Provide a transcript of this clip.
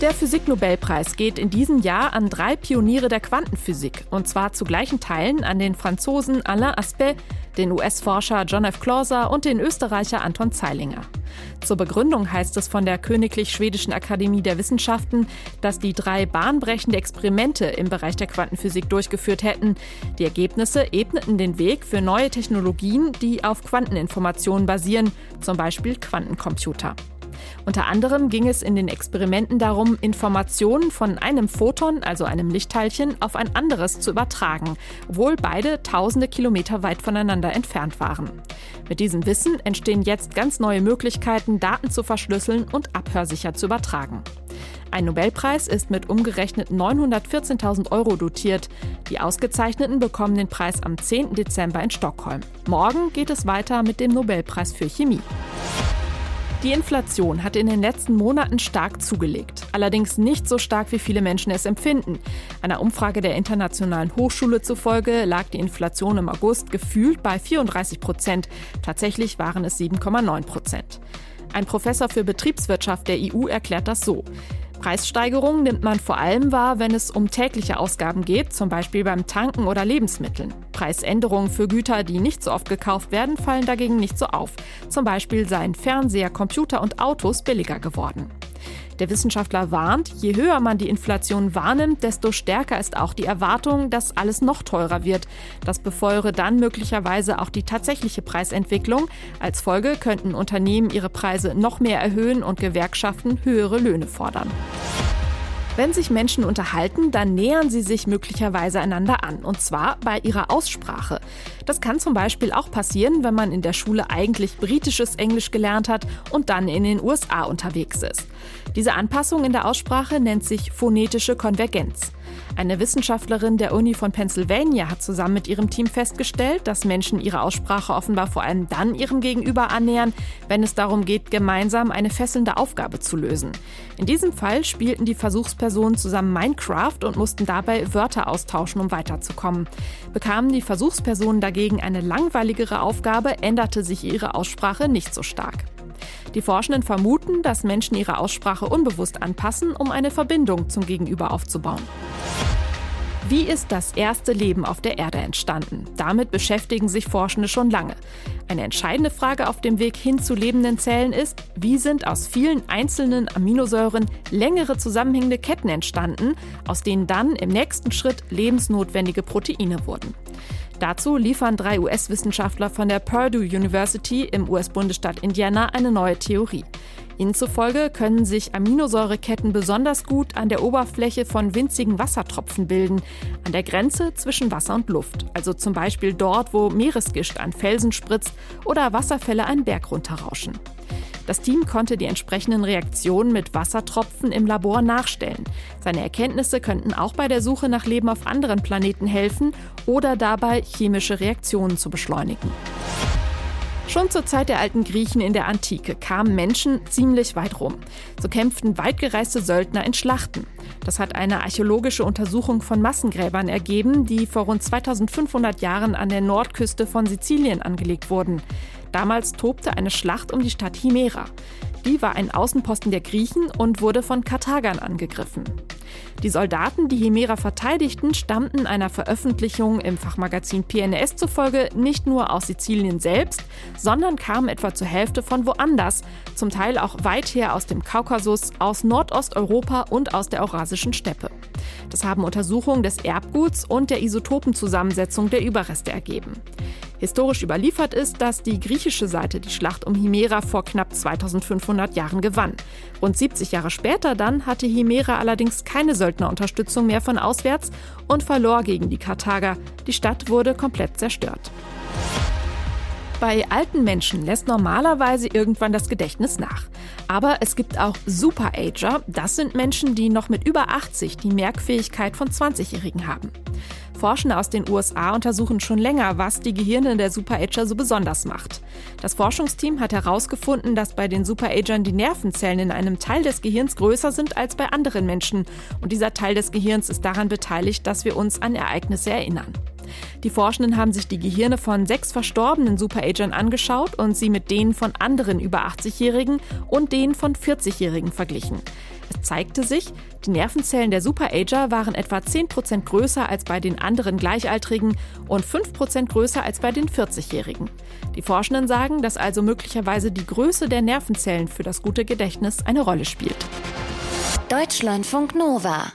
Der Physiknobelpreis geht in diesem Jahr an drei Pioniere der Quantenphysik, und zwar zu gleichen Teilen an den Franzosen Alain Aspect, den US-Forscher John F. Clauser und den Österreicher Anton Zeilinger. Zur Begründung heißt es von der Königlich Schwedischen Akademie der Wissenschaften, dass die drei bahnbrechende Experimente im Bereich der Quantenphysik durchgeführt hätten. Die Ergebnisse ebneten den Weg für neue Technologien, die auf Quanteninformationen basieren, zum Beispiel Quantencomputer. Unter anderem ging es in den Experimenten darum, Informationen von einem Photon, also einem Lichtteilchen, auf ein anderes zu übertragen, obwohl beide tausende Kilometer weit voneinander entfernt waren. Mit diesem Wissen entstehen jetzt ganz neue Möglichkeiten, Daten zu verschlüsseln und abhörsicher zu übertragen. Ein Nobelpreis ist mit umgerechnet 914.000 Euro dotiert. Die Ausgezeichneten bekommen den Preis am 10. Dezember in Stockholm. Morgen geht es weiter mit dem Nobelpreis für Chemie. Die Inflation hat in den letzten Monaten stark zugelegt. Allerdings nicht so stark, wie viele Menschen es empfinden. Einer Umfrage der Internationalen Hochschule zufolge lag die Inflation im August gefühlt bei 34 Prozent. Tatsächlich waren es 7,9 Prozent. Ein Professor für Betriebswirtschaft der EU erklärt das so. Preissteigerungen nimmt man vor allem wahr, wenn es um tägliche Ausgaben geht, zum Beispiel beim Tanken oder Lebensmitteln. Preisänderungen für Güter, die nicht so oft gekauft werden, fallen dagegen nicht so auf. Zum Beispiel seien Fernseher, Computer und Autos billiger geworden. Der Wissenschaftler warnt, je höher man die Inflation wahrnimmt, desto stärker ist auch die Erwartung, dass alles noch teurer wird. Das befeuere dann möglicherweise auch die tatsächliche Preisentwicklung. Als Folge könnten Unternehmen ihre Preise noch mehr erhöhen und Gewerkschaften höhere Löhne fordern. Wenn sich Menschen unterhalten, dann nähern sie sich möglicherweise einander an, und zwar bei ihrer Aussprache. Das kann zum Beispiel auch passieren, wenn man in der Schule eigentlich britisches Englisch gelernt hat und dann in den USA unterwegs ist. Diese Anpassung in der Aussprache nennt sich phonetische Konvergenz. Eine Wissenschaftlerin der Uni von Pennsylvania hat zusammen mit ihrem Team festgestellt, dass Menschen ihre Aussprache offenbar vor allem dann ihrem Gegenüber annähern, wenn es darum geht, gemeinsam eine fesselnde Aufgabe zu lösen. In diesem Fall spielten die Versuchspersonen zusammen Minecraft und mussten dabei Wörter austauschen, um weiterzukommen. Bekamen die Versuchspersonen dagegen eine langweiligere Aufgabe, änderte sich ihre Aussprache nicht so stark. Die Forschenden vermuten, dass Menschen ihre Aussprache unbewusst anpassen, um eine Verbindung zum Gegenüber aufzubauen. Wie ist das erste Leben auf der Erde entstanden? Damit beschäftigen sich Forschende schon lange. Eine entscheidende Frage auf dem Weg hin zu lebenden Zellen ist, wie sind aus vielen einzelnen Aminosäuren längere zusammenhängende Ketten entstanden, aus denen dann im nächsten Schritt lebensnotwendige Proteine wurden. Dazu liefern drei US-Wissenschaftler von der Purdue University im US-Bundesstaat Indiana eine neue Theorie. Ihnen zufolge können sich Aminosäureketten besonders gut an der Oberfläche von winzigen Wassertropfen bilden, an der Grenze zwischen Wasser und Luft, also zum Beispiel dort, wo Meeresgischt an Felsen spritzt oder Wasserfälle einen Berg runterrauschen. Das Team konnte die entsprechenden Reaktionen mit Wassertropfen im Labor nachstellen. Seine Erkenntnisse könnten auch bei der Suche nach Leben auf anderen Planeten helfen oder dabei chemische Reaktionen zu beschleunigen. Schon zur Zeit der alten Griechen in der Antike kamen Menschen ziemlich weit rum. So kämpften weitgereiste Söldner in Schlachten. Das hat eine archäologische Untersuchung von Massengräbern ergeben, die vor rund 2500 Jahren an der Nordküste von Sizilien angelegt wurden. Damals tobte eine Schlacht um die Stadt Himera. Die war ein Außenposten der Griechen und wurde von Karthagern angegriffen. Die Soldaten, die Himera verteidigten, stammten einer Veröffentlichung im Fachmagazin PNS zufolge nicht nur aus Sizilien selbst, sondern kamen etwa zur Hälfte von woanders, zum Teil auch weit her aus dem Kaukasus, aus Nordosteuropa und aus der Eurasischen Steppe. Das haben Untersuchungen des Erbguts und der Isotopenzusammensetzung der Überreste ergeben. Historisch überliefert ist, dass die griechische Seite die Schlacht um Himera vor knapp 2500 Jahren gewann. Rund 70 Jahre später dann hatte Himera allerdings keine Söldnerunterstützung mehr von auswärts und verlor gegen die Karthager. Die Stadt wurde komplett zerstört. Bei alten Menschen lässt normalerweise irgendwann das Gedächtnis nach. Aber es gibt auch Super-Ager. Das sind Menschen, die noch mit über 80 die Merkfähigkeit von 20-Jährigen haben. Forschende aus den USA untersuchen schon länger, was die Gehirne der Super-Ager so besonders macht. Das Forschungsteam hat herausgefunden, dass bei den Super-Agern die Nervenzellen in einem Teil des Gehirns größer sind als bei anderen Menschen. Und dieser Teil des Gehirns ist daran beteiligt, dass wir uns an Ereignisse erinnern. Die Forschenden haben sich die Gehirne von sechs verstorbenen Superagern angeschaut und sie mit denen von anderen über 80-Jährigen und denen von 40-Jährigen verglichen. Es zeigte sich, die Nervenzellen der Superager waren etwa 10% größer als bei den anderen Gleichaltrigen und 5% größer als bei den 40-Jährigen. Die Forschenden sagen, dass also möglicherweise die Größe der Nervenzellen für das gute Gedächtnis eine Rolle spielt. Deutschlandfunk Nova